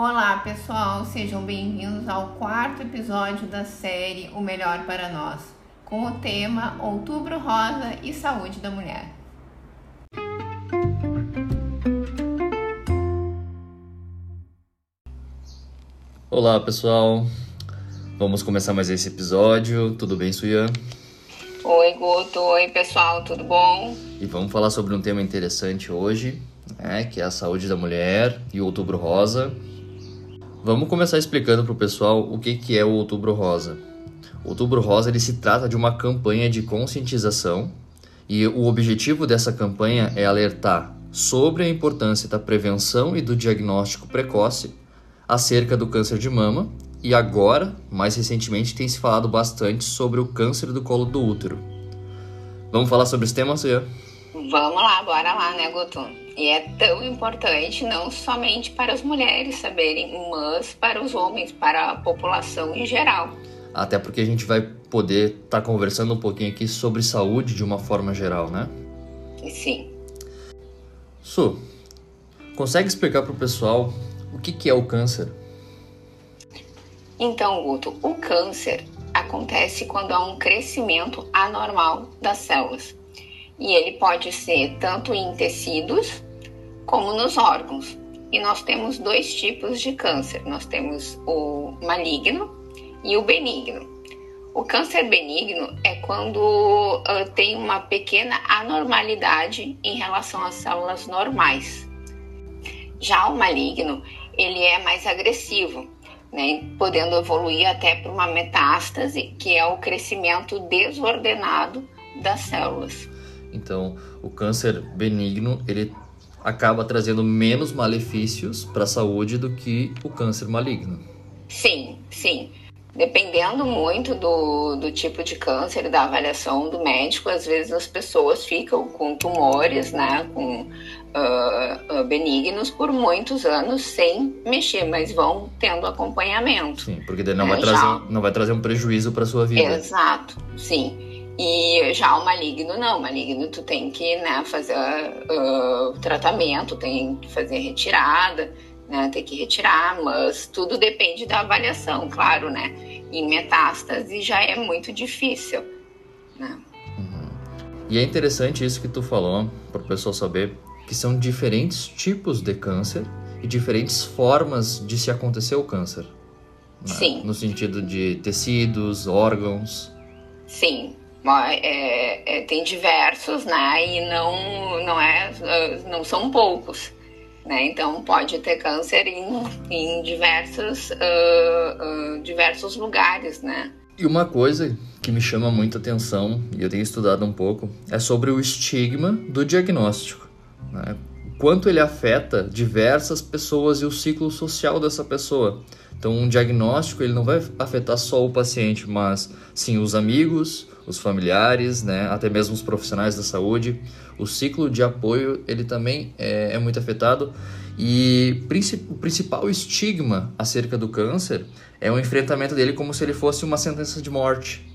Olá, pessoal, sejam bem-vindos ao quarto episódio da série O Melhor para Nós, com o tema Outubro Rosa e Saúde da Mulher. Olá, pessoal. Vamos começar mais esse episódio. Tudo bem, Suyan? Oi, Guto. Oi, pessoal. Tudo bom? E vamos falar sobre um tema interessante hoje, né, que é a saúde da mulher e o Outubro Rosa. Vamos começar explicando para o pessoal o que, que é o Outubro Rosa. O Outubro Rosa ele se trata de uma campanha de conscientização e o objetivo dessa campanha é alertar sobre a importância da prevenção e do diagnóstico precoce acerca do câncer de mama e agora, mais recentemente, tem se falado bastante sobre o câncer do colo do útero. Vamos falar sobre esse tema, Cia? Vamos lá, bora lá, né, Guto? E é tão importante não somente para as mulheres saberem, mas para os homens, para a população em geral. Até porque a gente vai poder estar tá conversando um pouquinho aqui sobre saúde de uma forma geral, né? Sim. Su, consegue explicar para o pessoal o que, que é o câncer? Então, Guto, o câncer acontece quando há um crescimento anormal das células. E ele pode ser tanto em tecidos como nos órgãos. E nós temos dois tipos de câncer: nós temos o maligno e o benigno. O câncer benigno é quando uh, tem uma pequena anormalidade em relação às células normais. Já o maligno ele é mais agressivo, né, podendo evoluir até para uma metástase, que é o crescimento desordenado das células. Então, o câncer benigno ele acaba trazendo menos malefícios para a saúde do que o câncer maligno. Sim, sim. Dependendo muito do, do tipo de câncer da avaliação do médico, às vezes as pessoas ficam com tumores, né, com uh, benignos por muitos anos sem mexer, mas vão tendo acompanhamento. Sim, porque daí não, vai, trazer, já... não vai trazer um prejuízo para sua vida. Exato, sim. E já o maligno não, o maligno tu tem que né, fazer uh, tratamento, tem que fazer retirada, né, tem que retirar, mas tudo depende da avaliação, claro, né? Em metástase já é muito difícil, né? Uhum. E é interessante isso que tu falou, para o pessoal saber que são diferentes tipos de câncer e diferentes formas de se acontecer o câncer. Né? Sim. No sentido de tecidos, órgãos. Sim. É, é, tem diversos, né? E não, não, é, não são poucos. Né? Então pode ter câncer em, em diversos, uh, uh, diversos lugares, né? E uma coisa que me chama muita atenção, e eu tenho estudado um pouco, é sobre o estigma do diagnóstico. Né? Quanto ele afeta diversas pessoas e o ciclo social dessa pessoa. Então, um diagnóstico ele não vai afetar só o paciente, mas sim os amigos, os familiares, né? até mesmo os profissionais da saúde. O ciclo de apoio ele também é, é muito afetado e o principal estigma acerca do câncer é o enfrentamento dele como se ele fosse uma sentença de morte.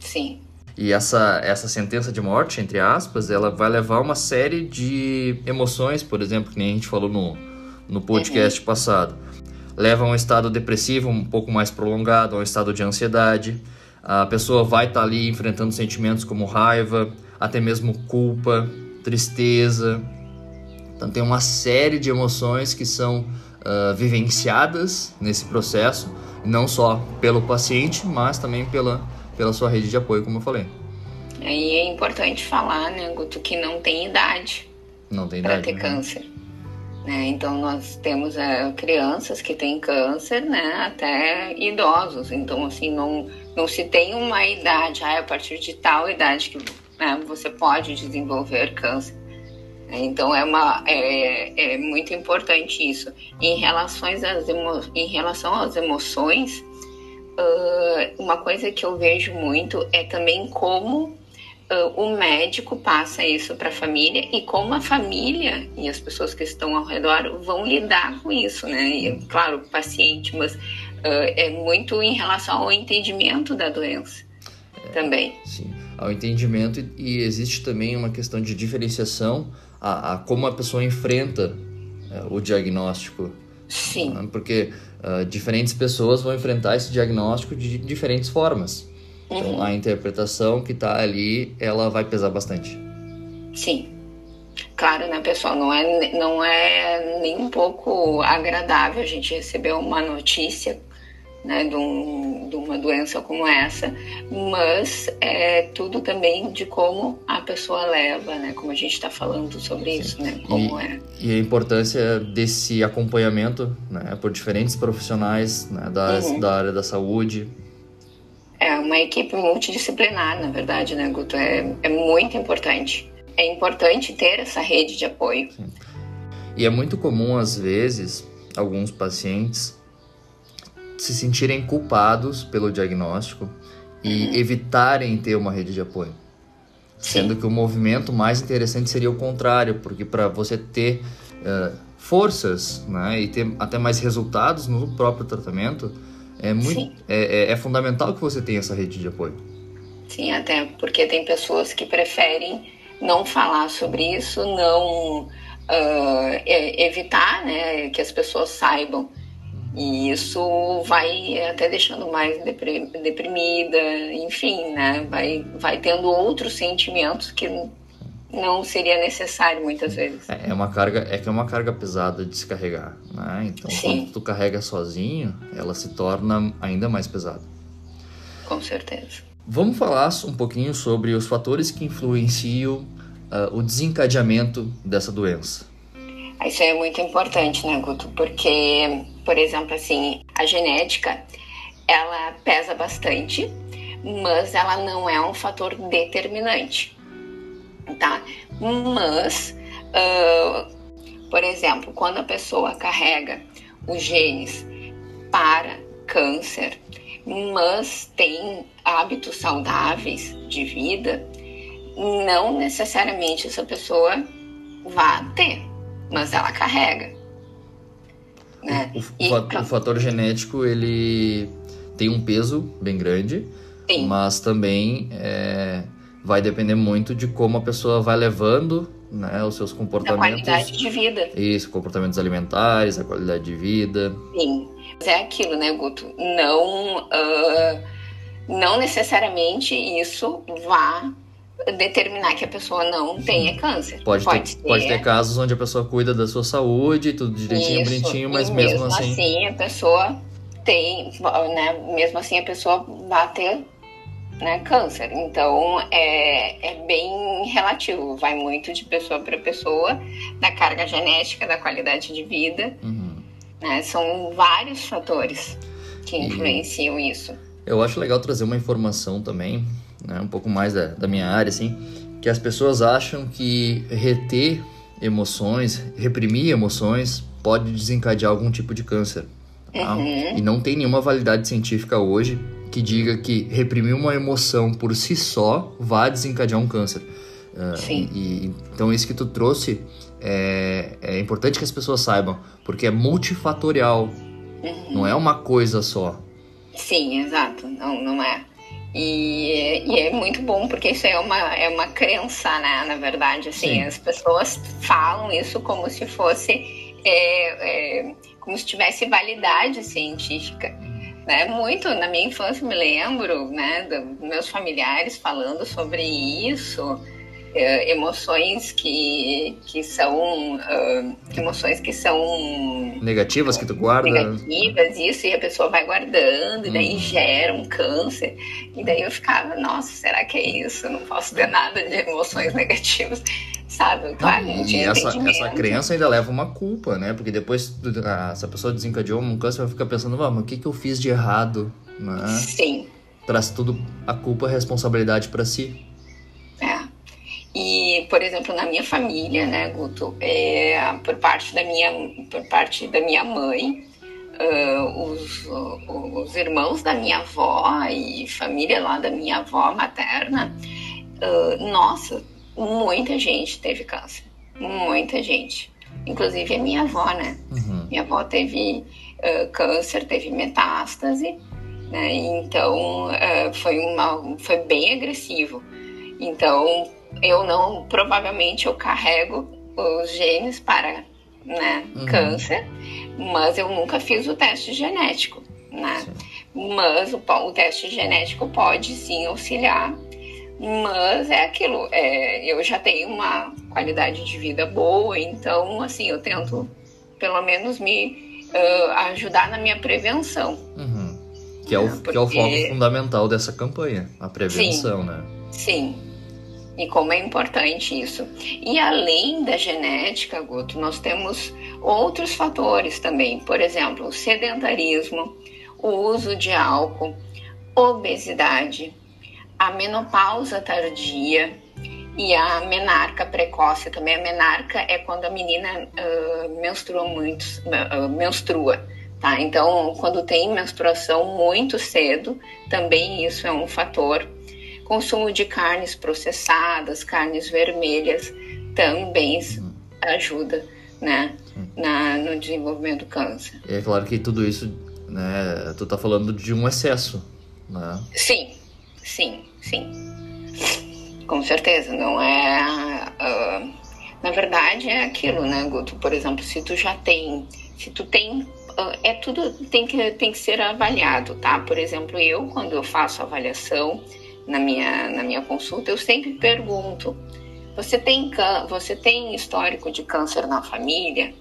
Sim. E essa, essa sentença de morte, entre aspas, ela vai levar uma série de emoções, por exemplo, que nem a gente falou no, no podcast uhum. passado. Leva a um estado depressivo um pouco mais prolongado, a um estado de ansiedade. A pessoa vai estar tá ali enfrentando sentimentos como raiva, até mesmo culpa, tristeza. Então tem uma série de emoções que são uh, vivenciadas nesse processo, não só pelo paciente, mas também pela pela sua rede de apoio, como eu falei. Aí é importante falar, né, Guto, que não tem idade. Não tem idade. Para ter né? câncer. Né? Então nós temos é, crianças que têm câncer, né, até idosos. Então assim não não se tem uma idade, ah, a partir de tal idade que né, você pode desenvolver câncer. Então é uma é, é muito importante isso. Em relações às emo, em relação às emoções, uh, uma coisa que eu vejo muito é também como o médico passa isso para a família e como a família e as pessoas que estão ao redor vão lidar com isso, né? E, claro, o paciente, mas uh, é muito em relação ao entendimento da doença é, também. Sim, ao entendimento e existe também uma questão de diferenciação a, a como a pessoa enfrenta é, o diagnóstico Sim. Né? Porque uh, diferentes pessoas vão enfrentar esse diagnóstico de diferentes formas. Então, a interpretação que está ali, ela vai pesar bastante. Sim. Claro, né, pessoal? Não é, não é nem um pouco agradável a gente receber uma notícia né, de, um, de, uma doença como essa, mas é tudo também de como a pessoa leva, né, como a gente está falando sobre Sim. isso, né, como e, é. E a importância desse acompanhamento, né, por diferentes profissionais né, da, uhum. da área da saúde. É uma equipe multidisciplinar, na verdade, né, Guto? É, é muito importante. É importante ter essa rede de apoio. Sim. E é muito comum, às vezes, alguns pacientes se sentirem culpados pelo diagnóstico e uhum. evitarem ter uma rede de apoio. Sim. Sendo que o movimento mais interessante seria o contrário, porque para você ter uh, forças né, e ter até mais resultados no próprio tratamento, é, muito, é, é, é, fundamental que você tenha essa rede de apoio. Sim, até porque tem pessoas que preferem não falar sobre isso, não uh, evitar né, que as pessoas saibam e isso vai até deixando mais deprimida, enfim, né? Vai, vai tendo outros sentimentos que não seria necessário muitas vezes. É, é uma carga, é que é uma carga pesada de se carregar, né? Então, Sim. quando tu carrega sozinho, ela se torna ainda mais pesada. Com certeza. Vamos falar um pouquinho sobre os fatores que influenciam uh, o desencadeamento dessa doença. Isso é muito importante, né, Guto? Porque, por exemplo, assim, a genética, ela pesa bastante, mas ela não é um fator determinante, tá? Mas, uh, por exemplo, quando a pessoa carrega os genes para câncer, mas tem hábitos saudáveis de vida, não necessariamente essa pessoa vai ter mas ela carrega. Né? O, o, e, o fator genético ele tem um peso bem grande, Sim. mas também é, vai depender muito de como a pessoa vai levando né, os seus comportamentos. A qualidade de vida. Isso, comportamentos alimentares, a qualidade de vida. Sim, mas é aquilo, né, Guto? Não, uh, não necessariamente isso vá determinar que a pessoa não tenha câncer. Pode, pode, ter, pode ter casos onde a pessoa cuida da sua saúde, tudo direitinho, Isso, bonitinho, mas mesmo, mesmo assim... assim a pessoa tem, né, mesmo assim a pessoa vai ter né, câncer. Então é, é bem relativo, vai muito de pessoa para pessoa, da carga genética, da qualidade de vida. Uhum. Né, são vários fatores que influenciam e isso. Eu acho legal trazer uma informação também né, um pouco mais da, da minha área, assim, que as pessoas acham que reter emoções, reprimir emoções, pode desencadear algum tipo de câncer. Tá? Uhum. E não tem nenhuma validade científica hoje que diga que reprimir uma emoção por si só vai desencadear um câncer. Uh, Sim. E, então isso que tu trouxe é, é, importante que as pessoas saibam, porque é multifatorial, uhum. não é uma coisa só. Sim, exato, não, não é. E, e, é muito bom porque isso é uma, é uma crença, né? Na verdade, assim, Sim. as pessoas falam isso como se fosse é, é, como se tivesse validade científica. Né? Muito na minha infância me lembro, né, dos meus familiares falando sobre isso uh, emoções que, que são uh, emoções que são negativas que tu guarda? Negativas isso e a pessoa vai guardando e daí uhum. gera um câncer. E daí eu ficava nossa será que é isso? Eu não posso ter nada de emoções negativas. Sabe claro não, e essa, essa criança ainda leva uma culpa né? Porque depois essa pessoa desencadeou um câncer vai ficar pensando mas o que que eu fiz de errado? Né? sim. Traz tudo a culpa a responsabilidade para si e, por exemplo, na minha família, né, Guto, é, por parte da minha, por parte da minha mãe, uh, os, uh, os irmãos da minha avó e família lá da minha avó materna, uh, nossa, muita gente teve câncer, muita gente. Inclusive a minha avó, né? Uhum. Minha avó teve câncer, teve metástase, né? Então foi uma, foi bem agressivo. Então eu não, provavelmente eu carrego os genes para né, uhum. câncer, mas eu nunca fiz o teste genético, né? Sim. Mas o, o, teste genético pode sim auxiliar, mas é aquilo, é, eu já tenho uma qualidade de vida boa, então assim, eu tento pelo menos me uh, ajudar na minha prevenção. Uhum. Que, é o, Porque... que é o foco fundamental dessa campanha, a prevenção, sim, né? Sim, e como é importante isso. E além da genética, Guto, nós temos outros fatores também. Por exemplo, o sedentarismo, o uso de álcool, obesidade, a menopausa tardia e a menarca precoce também. A menarca é quando a menina uh, menstrua muito, uh, menstrua. Tá? Então, quando tem menstruação muito cedo, também isso é um fator Consumo de carnes processadas, carnes vermelhas, também ajuda né, na, no desenvolvimento do câncer. É claro que tudo isso, né, tu tá falando de um excesso, né? Sim, sim, sim. Com certeza, não é... Uh, na verdade é aquilo, né, Guto? Por exemplo, se tu já tem... Se tu tem uh, é tudo tem que, tem que ser avaliado, tá? Por exemplo, eu, quando eu faço avaliação, na minha, na minha consulta, eu sempre pergunto: você tem, você tem histórico de câncer na família?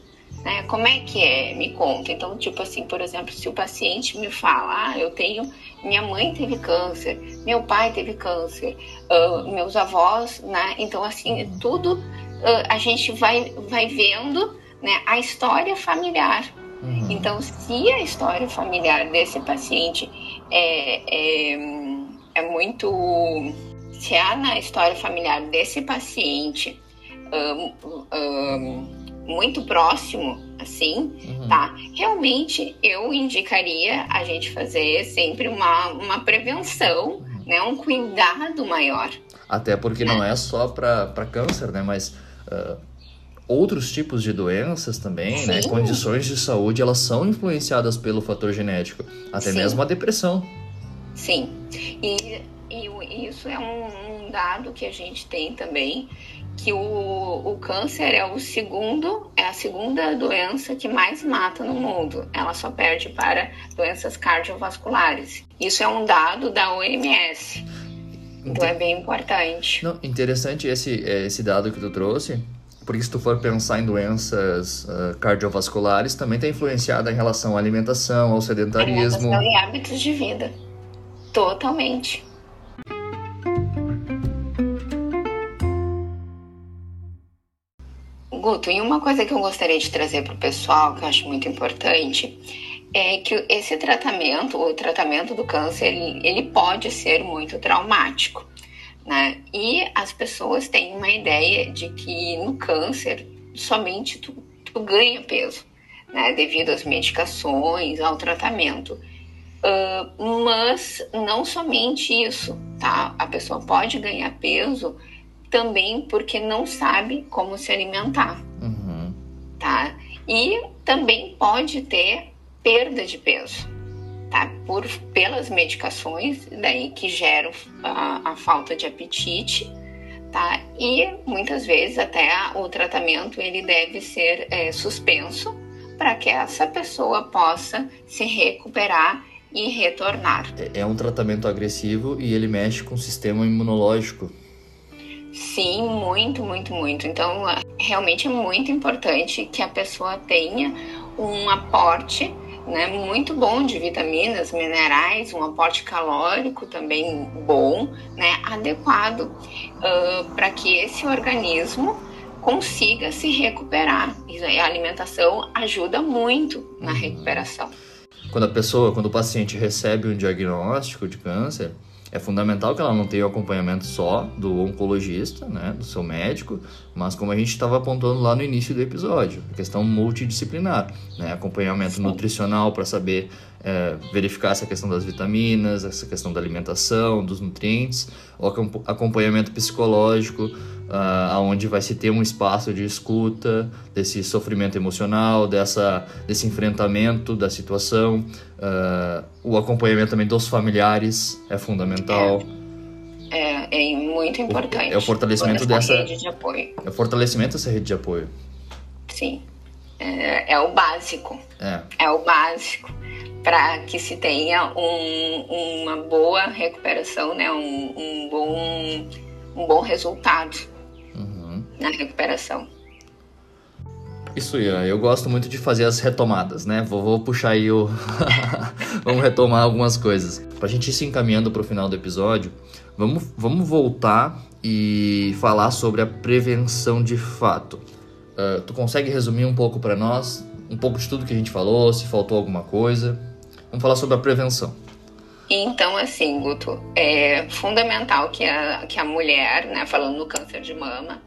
Né? Como é que é? Me conta. Então, tipo assim, por exemplo, se o paciente me fala, ah, eu tenho, minha mãe teve câncer, meu pai teve câncer, uh, meus avós, né? Então, assim, uhum. tudo uh, a gente vai, vai vendo né, a história familiar. Uhum. Então, se a história familiar desse paciente é, é é muito. Se há na história familiar desse paciente um, um, muito próximo, assim, uhum. tá? Realmente eu indicaria a gente fazer sempre uma, uma prevenção, uhum. né? Um cuidado maior. Até porque não é só para câncer, né? Mas. Uh outros tipos de doenças também, né? Sim. né? Condições de saúde, elas são influenciadas pelo fator genético. Até Sim. mesmo a depressão. Sim, e, e isso é um, um, dado que a gente tem também, que o, o câncer é o segundo, é a segunda doença que mais mata no mundo. Ela só perde para doenças cardiovasculares. Isso é um dado da OMS. Então é bem importante. Não, interessante esse, esse dado que tu trouxe, porque se tu for pensar em doenças uh, cardiovasculares, também está influenciada em relação à alimentação, ao sedentarismo. Alimentação e hábitos de vida. Totalmente. Guto, e uma coisa que eu gostaria de trazer para o pessoal, que eu acho muito importante, é que esse tratamento, o tratamento do câncer, ele, ele pode ser muito traumático, né? E as pessoas têm uma ideia de que no câncer somente tu, tu ganha peso, né? Devido às medicações, ao tratamento. Uh, mas não somente isso, tá? A pessoa pode ganhar peso também porque não sabe como se alimentar, uhum. tá? E também pode ter perda de peso, tá? Por, pelas medicações daí que geram a, a falta de apetite, tá? E muitas vezes até o tratamento ele deve ser é, suspenso para que essa pessoa possa se recuperar e retornar. É, é um tratamento agressivo e ele mexe com o sistema imunológico. Sim, muito, muito, muito. Então, realmente é muito importante que a pessoa tenha um aporte né, muito bom de vitaminas, minerais, um aporte calórico também bom, né, adequado uh, para que esse organismo consiga se recuperar. E a alimentação ajuda muito na uhum. recuperação. Quando a pessoa, quando o paciente recebe um diagnóstico de câncer, é fundamental que ela não tenha o acompanhamento só do oncologista, né, do seu médico, mas como a gente estava apontando lá no início do episódio, a questão multidisciplinar, né, acompanhamento Sim. nutricional para saber é, verificar essa questão das vitaminas, essa questão da alimentação, dos nutrientes, o acompanhamento psicológico, uh, onde vai se ter um espaço de escuta desse sofrimento emocional, dessa, desse enfrentamento da situação, uh, o acompanhamento também dos familiares é fundamental. É, é, é muito importante. É o fortalecimento dessa rede de apoio. É o fortalecimento dessa rede de apoio. Sim. é, é o básico. É. É o básico para que se tenha um, uma boa recuperação, né? um, um, bom, um bom resultado. Na recuperação. Isso, Ian. Eu gosto muito de fazer as retomadas, né? Vou, vou puxar aí o. vamos retomar algumas coisas. Pra gente ir se encaminhando pro final do episódio, vamos, vamos voltar e falar sobre a prevenção de fato. Uh, tu consegue resumir um pouco para nós, um pouco de tudo que a gente falou, se faltou alguma coisa? Vamos falar sobre a prevenção. Então, assim, Guto, é fundamental que a, que a mulher, né, falando no câncer de mama,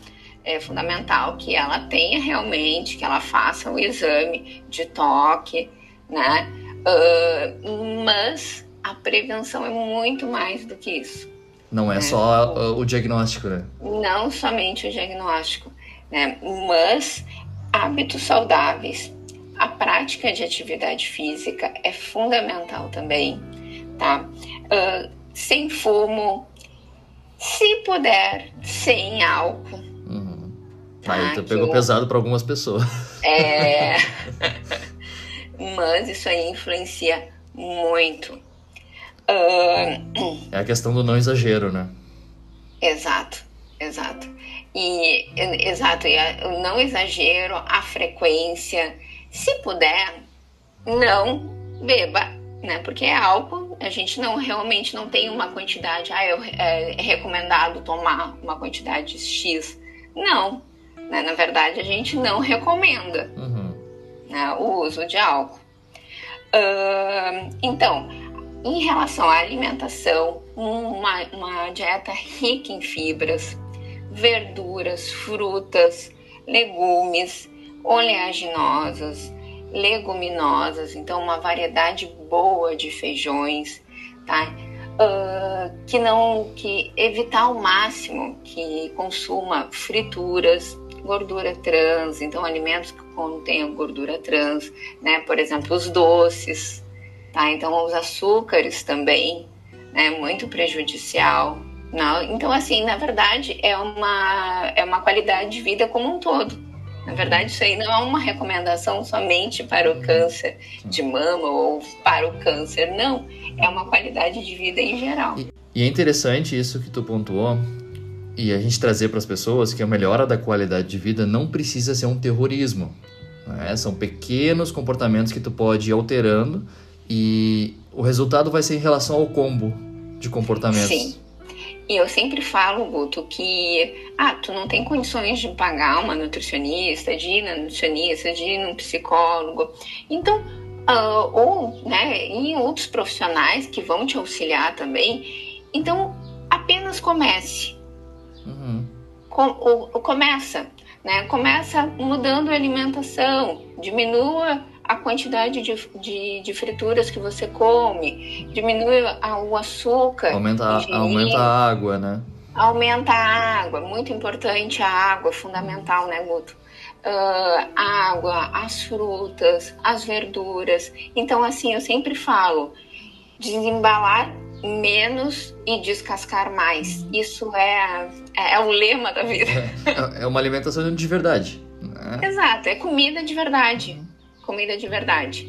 é fundamental que ela tenha realmente, que ela faça o exame de toque, né? Uh, mas a prevenção é muito mais do que isso. Não é né? só o diagnóstico, né? Não somente o diagnóstico, né? Mas hábitos saudáveis, a prática de atividade física é fundamental também, tá? Uh, sem fumo, se puder, sem álcool. Aí tu pegou eu... pesado para algumas pessoas. É. Mas isso aí influencia muito. Uh... É a questão do não exagero, né? Exato, exato. E exato, e a, o não exagero, a frequência, se puder, não beba, né? Porque é álcool, a gente não realmente não tem uma quantidade, ah, eu, é, é recomendado tomar uma quantidade X. Não, né? na verdade a gente não recomenda uhum. né, o uso de álcool. Uh, então, em relação à alimentação, uma, uma dieta rica em fibras, verduras, frutas, legumes, oleaginosas, leguminosas, então uma variedade boa de feijões, tá? Uh, que não que evitar ao máximo que consuma frituras, gordura trans, então alimentos que contenham gordura trans, né? Por exemplo, os doces, tá? Então os açúcares também, né? Muito prejudicial. Não? Então assim, na verdade é uma é uma qualidade de vida como um todo. Na verdade, isso aí não é uma recomendação somente para o câncer de mama ou para o câncer, não. É uma qualidade de vida em geral. E, e é interessante isso que tu pontuou, e a gente trazer para as pessoas que a melhora da qualidade de vida não precisa ser um terrorismo. Né? São pequenos comportamentos que tu pode ir alterando e o resultado vai ser em relação ao combo de comportamentos. Sim. E eu sempre falo, Guto, que ah, tu não tem condições de pagar uma nutricionista, de ir na nutricionista, de ir num psicólogo. Então, uh, ou né, em outros profissionais que vão te auxiliar também. Então, apenas comece. Uhum. Com, o, o, começa, né? Começa mudando a alimentação, diminua a quantidade de, de, de, frituras que você come, diminui o açúcar. Aumenta, a, aumenta a água, né? Aumenta a água, muito importante a água, fundamental, né, Guto? Uh, água, as frutas, as verduras. Então, assim, eu sempre falo, desembalar menos e descascar mais. Isso é, é, é o lema da vida. É, é uma alimentação de verdade. Né? Exato, é comida de verdade comida de verdade.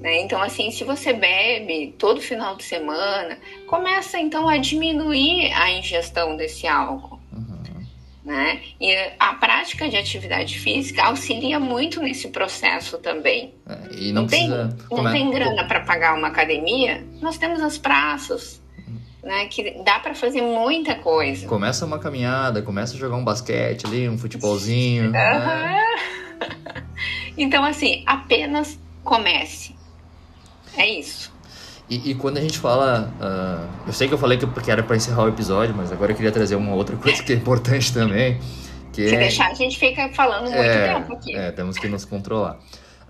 Né? Então, assim, se você bebe todo final de semana, começa então a diminuir a ingestão desse álcool. Né? E a prática de atividade física auxilia muito nesse processo também. É, e não, não precisa... tem, não tem grana para pagar uma academia? Nós temos as praças. Né, que dá para fazer muita coisa. Começa uma caminhada, começa a jogar um basquete ali, um futebolzinho. Uhum. Né? Então, assim, apenas comece. É isso. E, e quando a gente fala. Uh, eu sei que eu falei que, que era para encerrar o episódio, mas agora eu queria trazer uma outra coisa que é importante também. Que Se é, deixar, a gente fica falando muito é, tempo aqui. É, temos que nos controlar.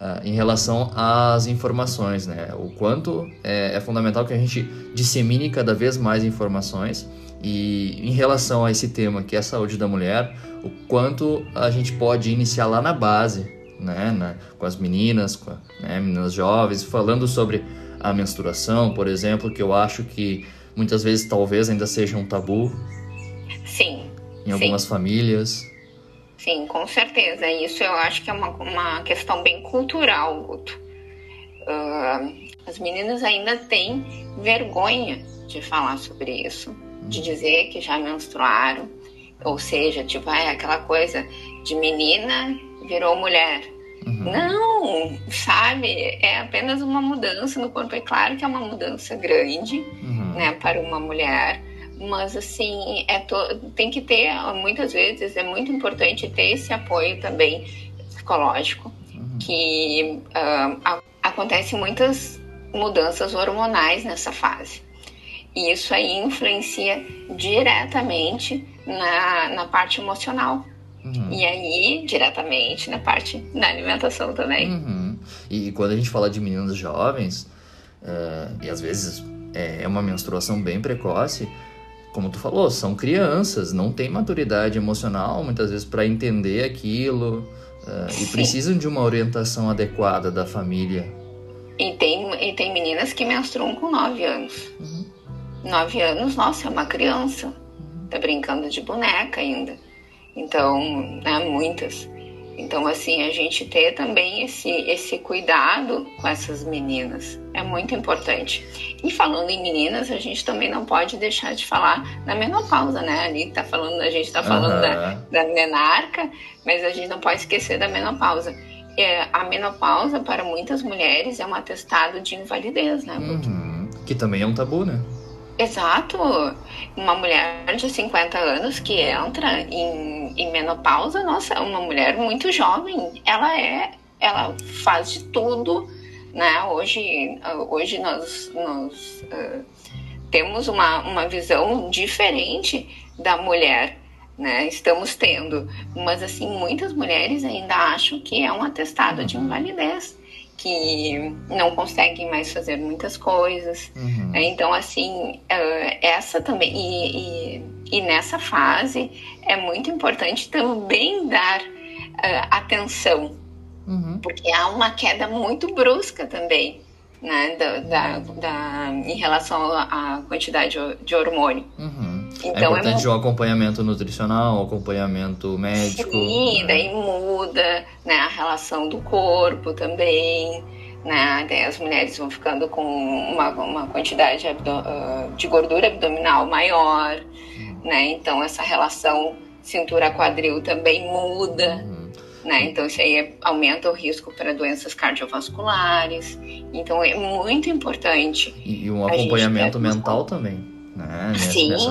Uh, em relação às informações, né? O quanto é, é, fundamental que a gente dissemine cada vez mais informações e em relação a esse tema que é a saúde da mulher, o quanto a gente pode iniciar lá na base, né, na, com as meninas, com né, meninas jovens, falando sobre a menstruação, por exemplo, que eu acho que muitas vezes talvez ainda seja um tabu. Sim. Em algumas sim. famílias. sim, com certeza. Isso eu acho que é uma, uma questão bem cultural, Guto. Uh, as meninas ainda têm vergonha de falar sobre isso, de uhum. dizer que já menstruaram, ou seja, tipo, é aquela coisa de menina virou mulher. Uhum. Não, sabe? É apenas uma mudança no corpo. É claro que é uma mudança grande, uhum. né, para uma mulher, mas assim, é to... tem que ter, muitas vezes, é muito importante ter esse apoio também psicológico, uhum. que uh, acontece muitas mudanças hormonais nessa fase. E isso aí influencia diretamente na, na parte emocional. Uhum. E aí, diretamente na parte da alimentação também. Uhum. E quando a gente fala de meninos jovens, uh, e às vezes é, é uma menstruação bem precoce, como tu falou, são crianças, não têm maturidade emocional muitas vezes para entender aquilo uh, e precisam de uma orientação adequada da família. E tem, e tem meninas que menstruam com 9 anos. Uhum. 9 anos, nossa, é uma criança. Uhum. Tá brincando de boneca ainda. Então, né, muitas. Então, assim, a gente ter também esse, esse cuidado com essas meninas é muito importante. E falando em meninas, a gente também não pode deixar de falar da menopausa, né? Ali tá falando, a gente tá falando uhum. da, da menarca, mas a gente não pode esquecer da menopausa. É, a menopausa, para muitas mulheres, é um atestado de invalidez, né? Uhum. Que também é um tabu, né? Exato. Uma mulher de 50 anos que entra em, em menopausa, nossa, é uma mulher muito jovem. Ela é, ela faz de tudo, né? Hoje, hoje nós, nós uh, temos uma, uma visão diferente da mulher, né? Estamos tendo, mas assim muitas mulheres ainda acham que é um atestado de invalidez que não conseguem mais fazer muitas coisas. Uhum. Né? Então, assim, uh, essa também. E, e, e, nessa fase é muito importante também dar uh, atenção, uhum. porque há uma queda muito brusca também. Né, da, da, da em relação à quantidade de hormônio. Uhum. É então, é importante é um acompanhamento nutricional, um acompanhamento médico. Sim, né? daí muda né, a relação do corpo também. Né? Daí as mulheres vão ficando com uma, uma quantidade ah, de gordura abdominal maior. Uhum. Né? Então essa relação cintura-quadril também muda. Uhum. Né? Então, isso aí aumenta o risco para doenças cardiovasculares. Então, é muito importante. E, e um acompanhamento mental também né? Sim. Nessa,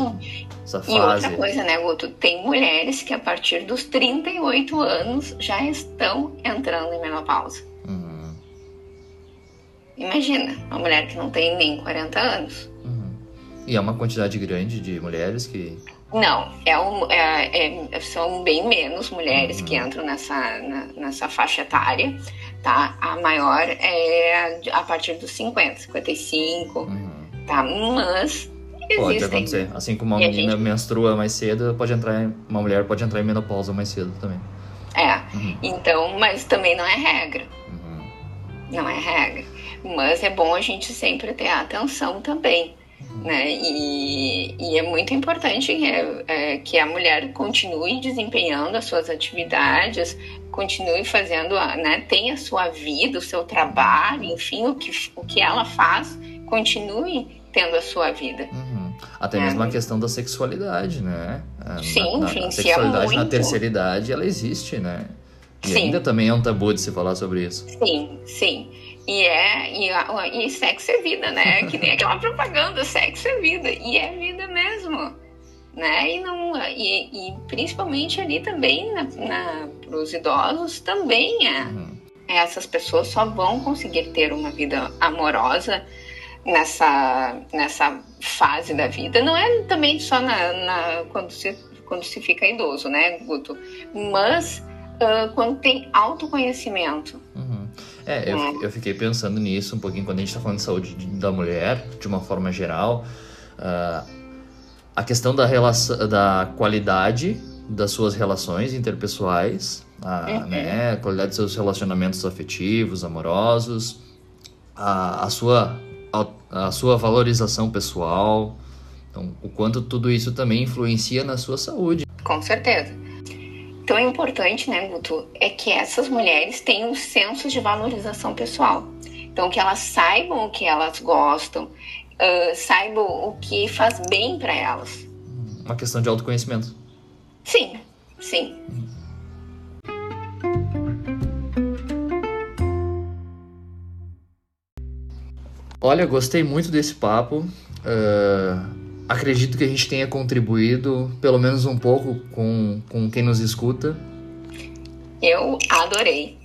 nessa fase. E outra coisa, né, Guto? Tem mulheres que a partir dos 38 anos já estão entrando em menopausa. Uhum. Imagina, uma mulher que não tem nem 40 anos. Uhum. E é uma quantidade grande de mulheres que. Não, é, um, é, é são bem menos mulheres uhum. que entram nessa, na, nessa faixa etária, tá? A maior é a partir dos 50, 55, uhum. tá? Mas Pode Existem. acontecer. Assim como uma e menina gente... menstrua mais cedo, pode entrar em... uma mulher pode entrar em menopausa mais cedo também. É. Uhum. Então, mas também não é regra. Uhum. Não é regra. Mas é bom a gente sempre ter atenção também. Uhum. Né? E, e, é muito importante que, é, que a mulher continue desempenhando as suas atividades, continue fazendo, né? tenha a sua vida, o seu trabalho, enfim, o que, o que ela faz, continue tendo a sua vida. Uhum. Até é. mesmo a questão da sexualidade, né? Sim, na, na, a sexualidade muito. na terceira idade, ela existe, né? E sim. ainda também é um tabu de se falar sobre isso. Sim, sim. E é e, e sexo é vida, né? Que nem aquela propaganda, sexo é vida. E é vida mesmo. Né? E, não, e, e principalmente ali também na, na, para os idosos também é. Uhum. Essas pessoas só vão conseguir ter uma vida amorosa nessa, nessa fase da vida. Não é também só na, na quando, se, quando se fica idoso, né, Guto? Mas uh, quando tem autoconhecimento. Uhum. É, eu, é. eu fiquei pensando nisso um pouquinho quando a gente está falando de saúde da mulher, de uma forma geral. Uh, a questão da, relação, da qualidade das suas relações interpessoais, a, uhum. né, a qualidade dos seus relacionamentos afetivos, amorosos, a, a sua a, sua valorização pessoal. Então, o quanto tudo isso também influencia na sua saúde. Com certeza. tão importante, né, Guto, é que essas mulheres tenham um senso de valorização pessoal. Então, que elas saibam o que elas gostam, uh, saibam o que faz bem para elas. Uma questão de autoconhecimento. Sim, sim. Olha, gostei muito desse papo. Uh, acredito que a gente tenha contribuído, pelo menos um pouco, com, com quem nos escuta. Eu adorei.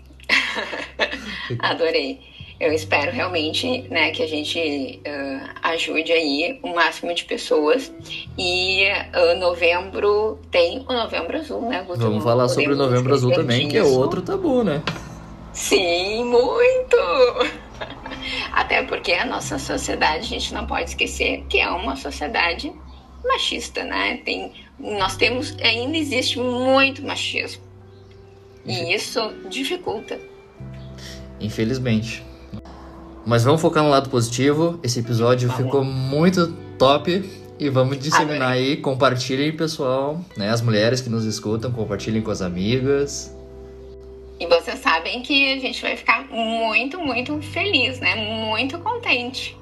adorei. Eu espero realmente né, que a gente uh, ajude aí o máximo de pessoas. E uh, novembro tem o Novembro Azul, né, Guto? Vamos falar sobre o Novembro Azul também, que é outro tabu, né? Sim, muito! Até porque a nossa sociedade, a gente não pode esquecer que é uma sociedade machista, né? Tem, nós temos, ainda existe muito machismo. E isso dificulta. Infelizmente. Mas vamos focar no lado positivo. Esse episódio vamos. ficou muito top. E vamos disseminar Adorei. aí, compartilhem, pessoal, né? As mulheres que nos escutam, compartilhem com as amigas. E vocês sabem que a gente vai ficar muito, muito feliz, né? Muito contente.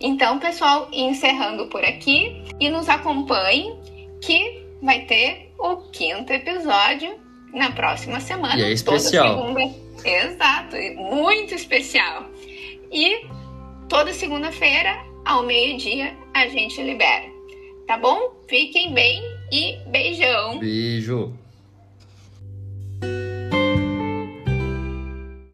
Então, pessoal, encerrando por aqui e nos acompanhem que vai ter o quinto episódio na próxima semana. E é especial. Exato, muito especial. E toda segunda-feira, ao meio-dia, a gente libera. Tá bom? Fiquem bem e beijão. Beijo.